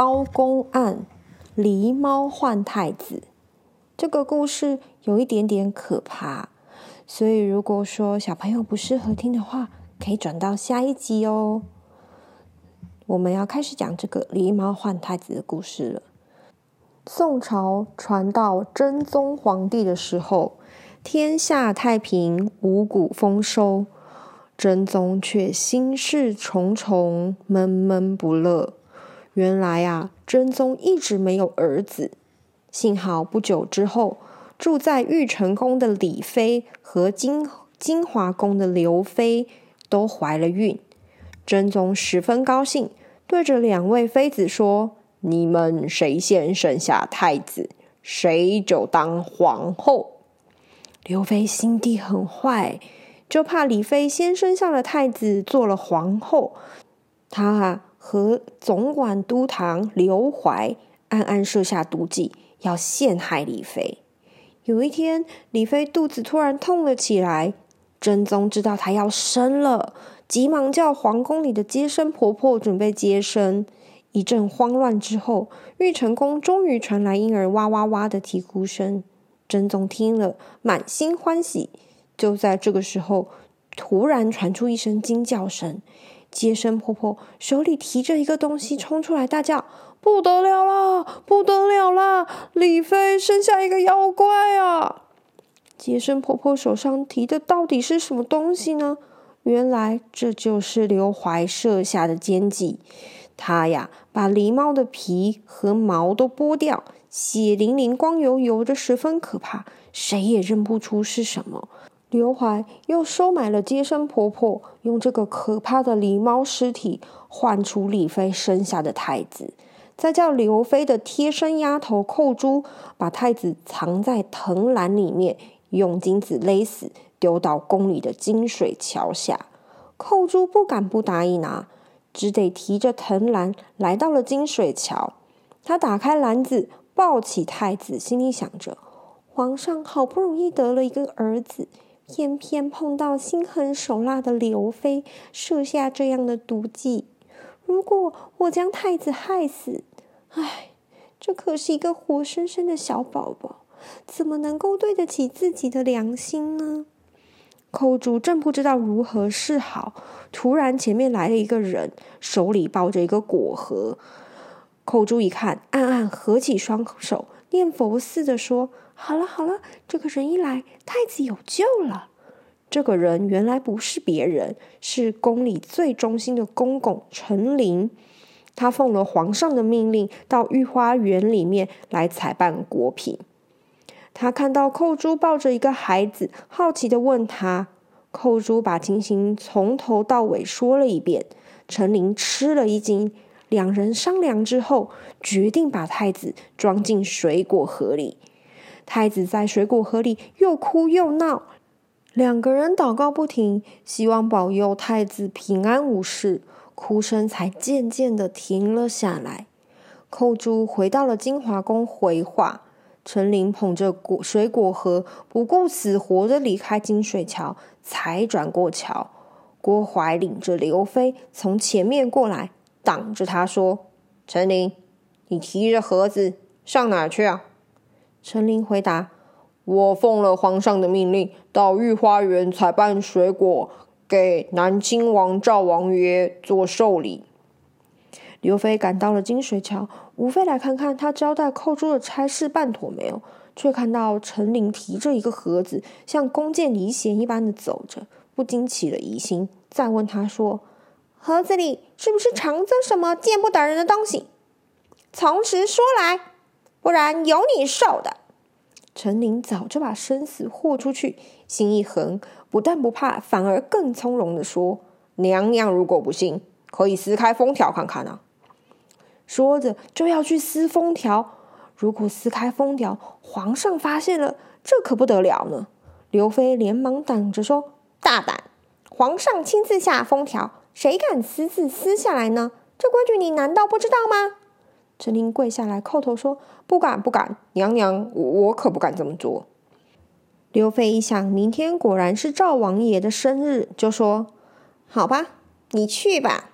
包公案，狸猫换太子。这个故事有一点点可怕，所以如果说小朋友不适合听的话，可以转到下一集哦。我们要开始讲这个狸猫换太子的故事了。宋朝传到真宗皇帝的时候，天下太平，五谷丰收，真宗却心事重重，闷闷不乐。原来啊，真宗一直没有儿子。幸好不久之后，住在玉成宫的李妃和金金华宫的刘妃都怀了孕。真宗十分高兴，对着两位妃子说：“你们谁先生下太子，谁就当皇后。”刘妃心地很坏，就怕李妃先生下了太子，做了皇后，她啊。和总管都堂刘怀暗暗设下毒计，要陷害李妃。有一天，李妃肚子突然痛了起来，真宗知道她要生了，急忙叫皇宫里的接生婆婆准备接生。一阵慌乱之后，玉成宫终于传来婴儿哇哇哇的啼哭声。真宗听了，满心欢喜。就在这个时候，突然传出一声惊叫声。接生婆婆手里提着一个东西冲出来，大叫：“不得了啦！不得了啦！李飞生下一个妖怪啊！”接生婆婆手上提的到底是什么东西呢？原来这就是刘怀设下的奸计。他呀，把狸猫的皮和毛都剥掉，血淋淋、光油油的，十分可怕，谁也认不出是什么。刘怀又收买了接生婆婆，用这个可怕的狸猫尸体换出李妃生下的太子，再叫刘妃的贴身丫头寇珠把太子藏在藤篮里面，用金子勒死，丢到宫里的金水桥下。寇珠不敢不答应啊，只得提着藤篮来到了金水桥。他打开篮子，抱起太子，心里想着：皇上好不容易得了一个儿子。偏偏碰到心狠手辣的刘妃，设下这样的毒计。如果我将太子害死，唉，这可是一个活生生的小宝宝，怎么能够对得起自己的良心呢？寇珠正不知道如何是好，突然前面来了一个人，手里抱着一个果盒。寇珠一看，暗暗合起双手，念佛似的说。好了好了，这个人一来，太子有救了。这个人原来不是别人，是宫里最忠心的公公陈琳。他奉了皇上的命令，到御花园里面来采办果品。他看到寇珠抱着一个孩子，好奇的问他。寇珠把情形从头到尾说了一遍。陈琳吃了一惊，两人商量之后，决定把太子装进水果盒里。太子在水果盒里又哭又闹，两个人祷告不停，希望保佑太子平安无事，哭声才渐渐的停了下来。寇珠回到了金华宫回话，陈琳捧着果水果盒，不顾死活的离开金水桥，才转过桥。郭槐领着刘妃从前面过来，挡着他说：“陈琳，你提着盒子上哪儿去啊？”陈琳回答：“我奉了皇上的命令，到御花园采办水果，给南亲王赵王爷做寿礼。”刘妃赶到了金水桥，无非来看看他交代扣珠的差事办妥没有，却看到陈琳提着一个盒子，像弓箭离弦一般的走着，不禁起了疑心，再问他说：“盒子里是不是藏着什么见不得人的东西？从实说来。”不然有你受的！陈琳早就把生死豁出去，心一横，不但不怕，反而更从容地说：“娘娘如果不信，可以撕开封条看看啊。”说着就要去撕封条。如果撕开封条，皇上发现了，这可不得了呢。刘妃连忙挡着说：“大胆！皇上亲自下封条，谁敢私自撕下来呢？这规矩你难道不知道吗？”陈琳跪下来叩头说：“不敢，不敢，娘娘，我，可不敢这么做。”刘妃一想，明天果然是赵王爷的生日，就说：“好吧，你去吧。”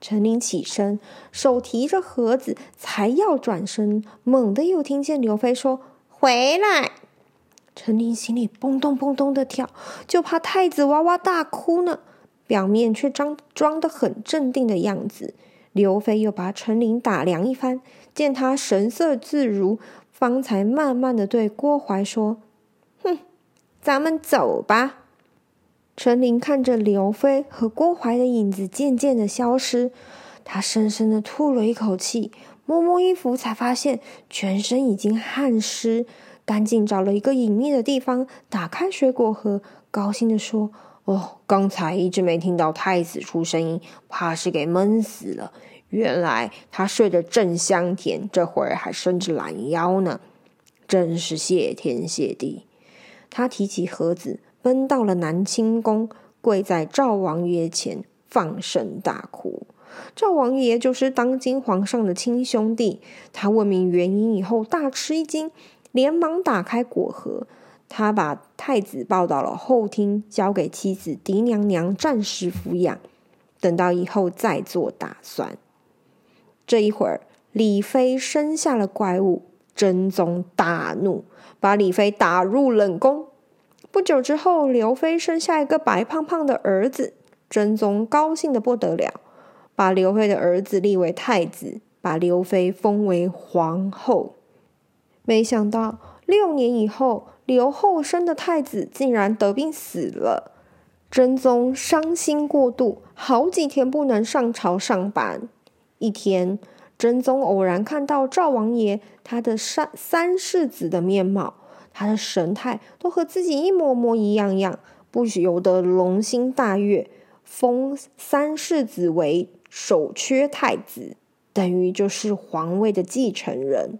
陈琳起身，手提着盒子，才要转身，猛地又听见刘妃说：“回来。”陈琳心里蹦咚蹦咚的跳，就怕太子哇哇大哭呢，表面却装装得很镇定的样子。刘飞又把陈琳打量一番，见他神色自如，方才慢慢的对郭槐说。哼，咱们走吧。陈琳看着刘飞和郭槐的影子渐渐的消失，她深深的吐了一口气，摸摸衣服，才发现全身已经汗湿，赶紧找了一个隐秘的地方，打开水果盒，高兴的说：“哦，刚才一直没听到太子出声音，怕是给闷死了。原来他睡得正香甜，这会儿还伸着懒腰呢，真是谢天谢地。”他提起盒子，奔到了南清宫，跪在赵王爷前，放声大哭。赵王爷就是当今皇上的亲兄弟。他问明原因以后，大吃一惊，连忙打开果盒。他把太子抱到了后厅，交给妻子狄娘娘暂时抚养，等到以后再做打算。这一会儿，李妃生下了怪物。真宗大怒，把李妃打入冷宫。不久之后，刘妃生下一个白胖胖的儿子，真宗高兴得不得了，把刘妃的儿子立为太子，把刘妃封为皇后。没想到六年以后，刘后生的太子竟然得病死了，真宗伤心过度，好几天不能上朝上班。一天。真宗偶然看到赵王爷他的三三世子的面貌，他的神态都和自己一模模一样样，不由得龙心大悦，封三世子为首缺太子，等于就是皇位的继承人。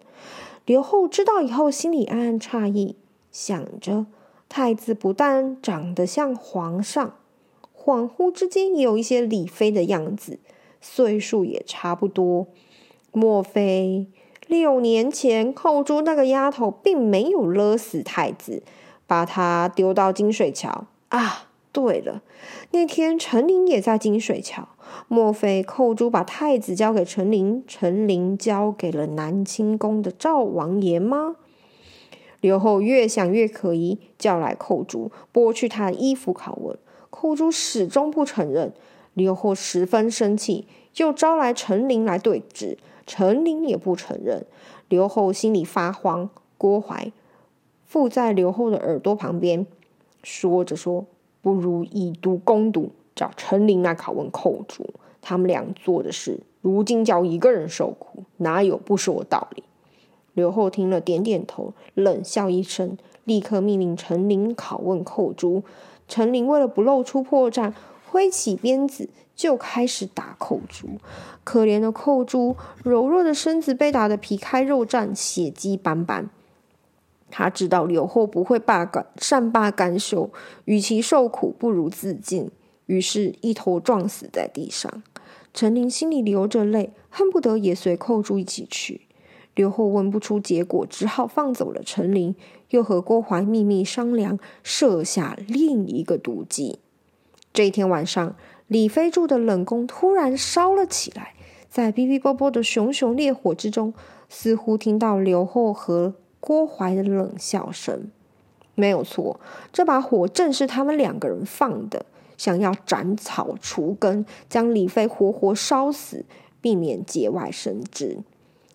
刘后知道以后，心里暗暗诧异，想着太子不但长得像皇上，恍惚之间也有一些李妃的样子，岁数也差不多。莫非六年前寇珠那个丫头并没有勒死太子，把他丢到金水桥？啊，对了，那天陈琳也在金水桥。莫非寇珠把太子交给陈琳，陈琳交给了南清宫的赵王爷吗？刘后越想越可疑，叫来寇珠，剥去他的衣服拷问。寇珠始终不承认。刘后十分生气，又招来陈琳来对质。陈琳也不承认，刘后心里发慌。郭槐附在刘后的耳朵旁边，说着说：“不如以毒攻毒，找陈琳来拷问寇珠。他们俩做的事，如今叫一个人受苦，哪有不说道理？”刘后听了，点点头，冷笑一声，立刻命令陈琳拷问寇珠。陈琳为了不露出破绽，挥起鞭子就开始打寇珠。可怜的寇珠，柔弱的身子被打得皮开肉绽，血迹斑斑。他知道刘后不会罢甘善罢甘休，与其受苦，不如自尽。于是，一头撞死在地上。陈琳心里流着泪，恨不得也随寇珠一起去。刘后问不出结果，只好放走了陈琳，又和郭槐秘密商量，设下另一个毒计。这一天晚上，李妃住的冷宫突然烧了起来，在哔哔啵啵的熊熊烈火之中，似乎听到刘后和郭槐的冷笑声。没有错，这把火正是他们两个人放的，想要斩草除根，将李妃活活烧死，避免节外生枝。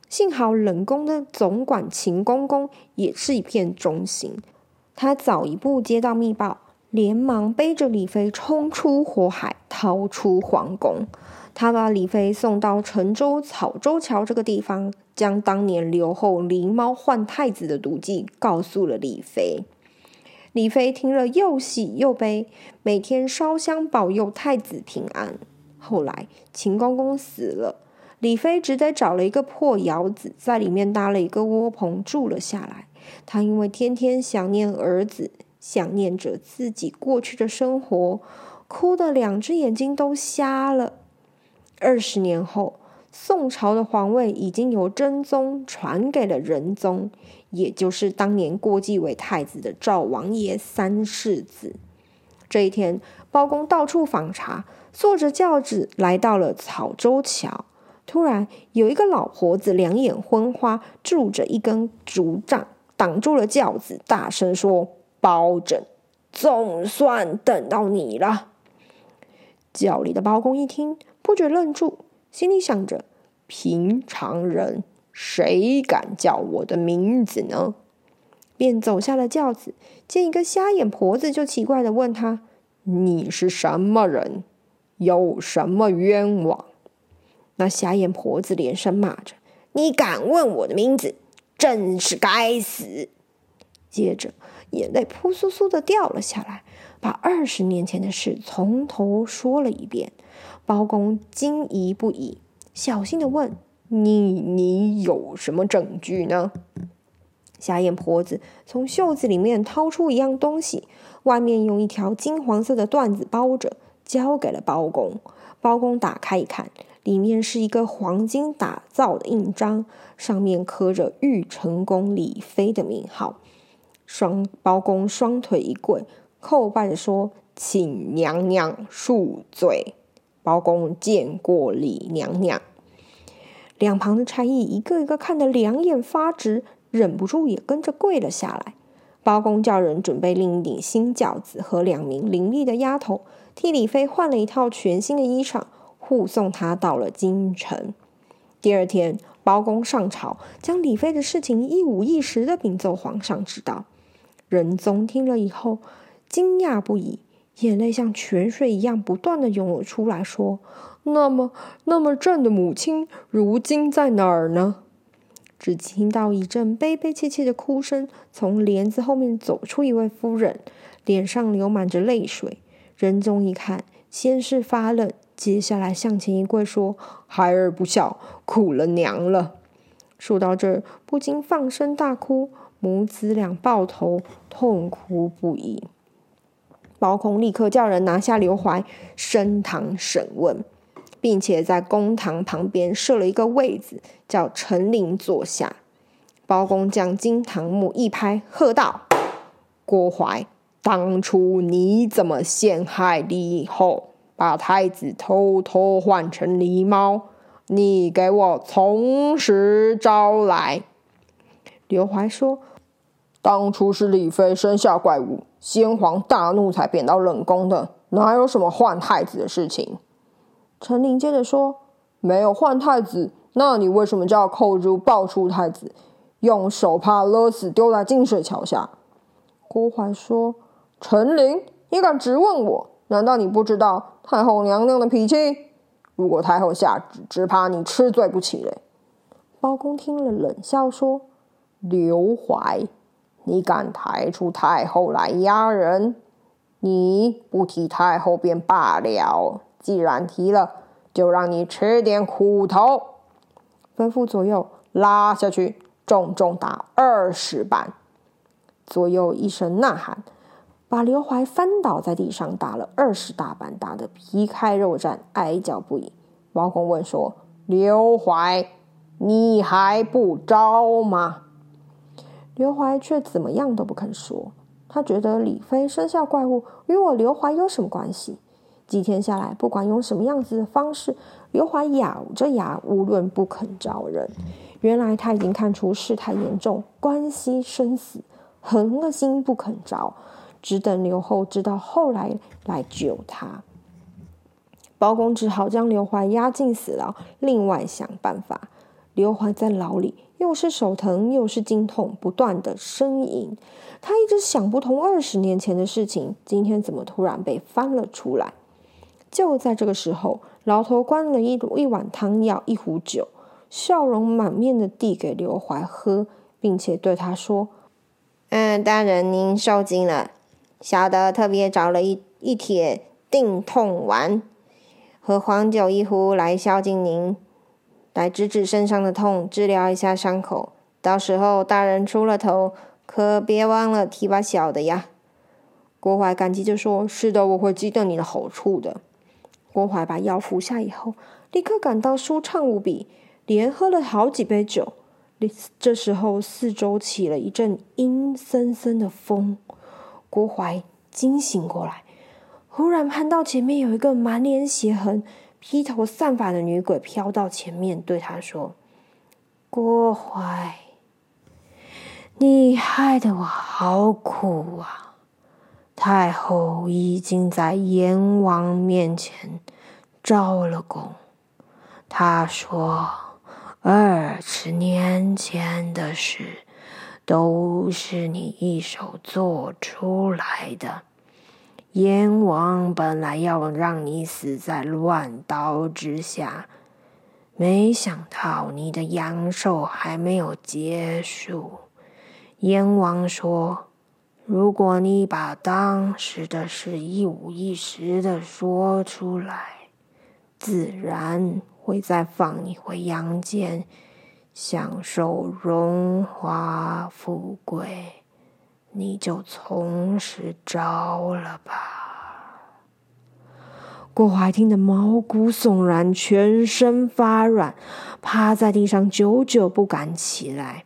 幸好冷宫的总管秦公公也是一片忠心，他早一步接到密报。连忙背着李妃冲出火海，逃出皇宫。他把李妃送到陈州草洲桥这个地方，将当年刘后灵猫换太子的毒计告诉了李妃。李妃听了又喜又悲，每天烧香保佑太子平安。后来秦公公死了，李妃只得找了一个破窑子，在里面搭了一个窝棚住了下来。她因为天天想念儿子，想念着自己过去的生活，哭得两只眼睛都瞎了。二十年后，宋朝的皇位已经由真宗传给了仁宗，也就是当年过继为太子的赵王爷三世子。这一天，包公到处访查，坐着轿子来到了草洲桥。突然，有一个老婆子两眼昏花，拄着一根竹杖挡住了轿子，大声说：“包拯，总算等到你了。”轿里的包公一听，不觉愣住，心里想着：“平常人谁敢叫我的名字呢？”便走下了轿子，见一个瞎眼婆子，就奇怪的问他：“你是什么人？有什么冤枉？”那瞎眼婆子连声骂着：“你敢问我的名字，真是该死！”接着眼泪扑簌簌的掉了下来，把二十年前的事从头说了一遍。包公惊疑不已，小心的问：“你你有什么证据呢？”瞎眼婆子从袖子里面掏出一样东西，外面用一条金黄色的缎子包着，交给了包公。包公打开一看。里面是一个黄金打造的印章，上面刻着玉成宫李妃的名号。双包公双腿一跪，叩拜说：“请娘娘恕罪。”包公见过李娘娘。两旁的差役一个一个看得两眼发直，忍不住也跟着跪了下来。包公叫人准备另一顶新轿子和两名伶俐的丫头，替李妃换了一套全新的衣裳。护送他到了京城。第二天，包公上朝，将李妃的事情一五一十的禀奏皇上知道。仁宗听了以后，惊讶不已，眼泪像泉水一样不断的涌了出来，说：“那么，那么朕的母亲如今在哪儿呢？”只听到一阵悲悲切切的哭声，从帘子后面走出一位夫人，脸上流满着泪水。仁宗一看，先是发愣。接下来向前一跪，说：“孩儿不孝，苦了娘了。”说到这儿，不禁放声大哭，母子俩抱头痛哭不已。包公立刻叫人拿下刘怀，升堂审问，并且在公堂旁边设了一个位子，叫陈琳坐下。包公将惊堂木一拍，喝道：“郭槐，当初你怎么陷害李后？”把太子偷偷换成狸猫，你给我从实招来。刘怀说：“当初是李妃生下怪物，先皇大怒才贬到冷宫的，哪有什么换太子的事情？”陈琳接着说：“没有换太子，那你为什么叫寇珠抱出太子，用手帕勒死，丢在金水桥下？”郭槐说：“陈琳，你敢质问我？难道你不知道？”太后娘娘的脾气，如果太后下旨，只怕你吃罪不起嘞。包公听了，冷笑说：“刘怀，你敢抬出太后来压人？你不提太后便罢了，既然提了，就让你吃点苦头。”吩咐左右拉下去，重重打二十板。左右一声呐喊。把刘怀翻倒在地上，打了二十大板，打得皮开肉绽，哀叫不已。包公问说：“刘怀，你还不招吗？”刘怀却怎么样都不肯说。他觉得李妃生下怪物，与我刘怀有什么关系？几天下来，不管用什么样子的方式，刘怀咬着牙，无论不肯招认。原来他已经看出事态严重，关系生死，横了心不肯招。只等刘后知道后来来救他，包公只好将刘怀押进死牢，另外想办法。刘怀在牢里又是手疼又是惊痛，不断的呻吟。他一直想不通二十年前的事情，今天怎么突然被翻了出来？就在这个时候，牢头端了一一碗汤药，一壶酒，笑容满面的递给刘怀喝，并且对他说：“嗯，大人您受惊了。”小的特别找了一一帖定痛丸和黄酒一壶来孝敬您，来止止身上的痛，治疗一下伤口。到时候大人出了头，可别忘了提拔小的呀。”郭淮感激就说：“是的，我会记得你的好处的。”郭淮把药服下以后，立刻感到舒畅无比，连喝了好几杯酒。这时候，四周起了一阵阴森森的风。郭槐惊醒过来，忽然看到前面有一个满脸血痕、披头散发的女鬼飘到前面，对他说：“郭槐，你害得我好苦啊！太后已经在阎王面前招了供，他说。”二十年前的事，都是你一手做出来的。阎王本来要让你死在乱刀之下，没想到你的阳寿还没有结束。阎王说：“如果你把当时的事一五一十的说出来，自然。”会再放你回阳间，享受荣华富贵，你就从实招了吧。郭槐听得毛骨悚然，全身发软，趴在地上久久不敢起来。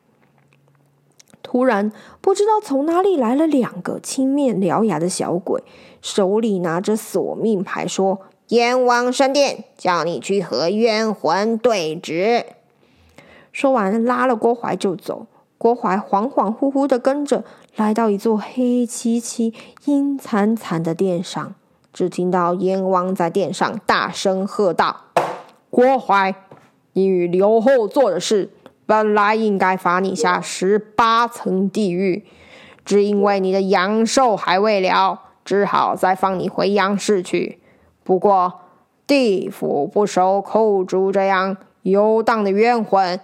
突然，不知道从哪里来了两个青面獠牙的小鬼，手里拿着索命牌，说。阎王圣殿，叫你去和冤魂对质。说完，拉了郭槐就走。郭槐恍恍惚惚的跟着，来到一座黑漆漆、阴惨惨的殿上。只听到阎王在殿上大声喝道：“郭槐，你与刘后做的事，本来应该罚你下十八层地狱，只因为你的阳寿还未了，只好再放你回阳世去。”不过，地府不收寇猪这样游荡的冤魂，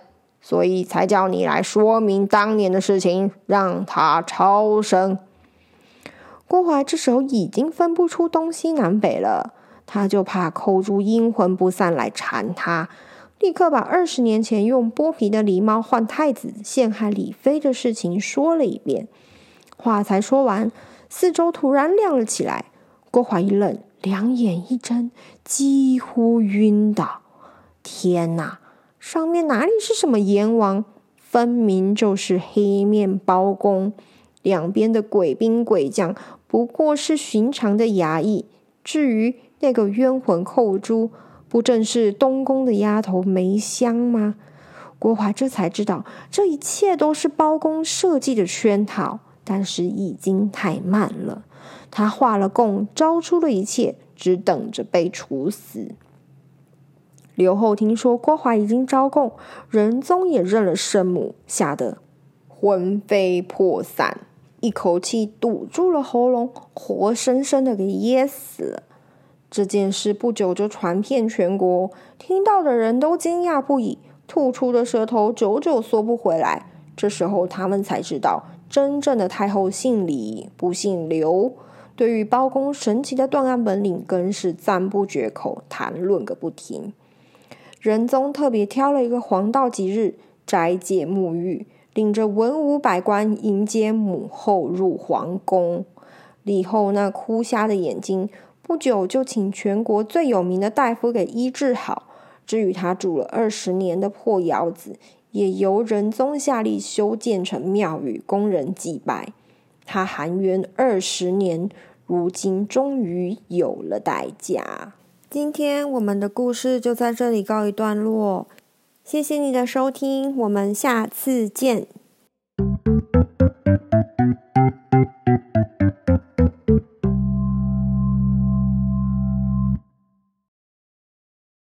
所以才叫你来说明当年的事情，让他超生。郭槐这时候已经分不出东西南北了，他就怕寇猪阴魂不散来缠他，立刻把二十年前用剥皮的狸猫换太子陷害李妃的事情说了一遍。话才说完，四周突然亮了起来，郭槐一愣。两眼一睁，几乎晕倒。天哪！上面哪里是什么阎王，分明就是黑面包公。两边的鬼兵鬼将不过是寻常的衙役。至于那个冤魂寇珠，不正是东宫的丫头梅香吗？郭槐这才知道，这一切都是包公设计的圈套。但是已经太慢了。他画了供，招出了一切，只等着被处死。刘后听说郭槐已经招供，仁宗也认了圣母，吓得魂飞魄散，一口气堵住了喉咙，活生生的给噎死了。这件事不久就传遍全国，听到的人都惊讶不已，吐出的舌头久久缩不回来。这时候他们才知道，真正的太后姓李，不姓刘。对于包公神奇的断案本领，更是赞不绝口，谈论个不停。仁宗特别挑了一个黄道吉日，斋戒沐浴，领着文武百官迎接母后入皇宫。李后那哭瞎的眼睛，不久就请全国最有名的大夫给医治好。至于他住了二十年的破窑子，也由仁宗下令修建成庙宇，供人祭拜。他含冤二十年，如今终于有了代价。今天我们的故事就在这里告一段落，谢谢你的收听，我们下次见。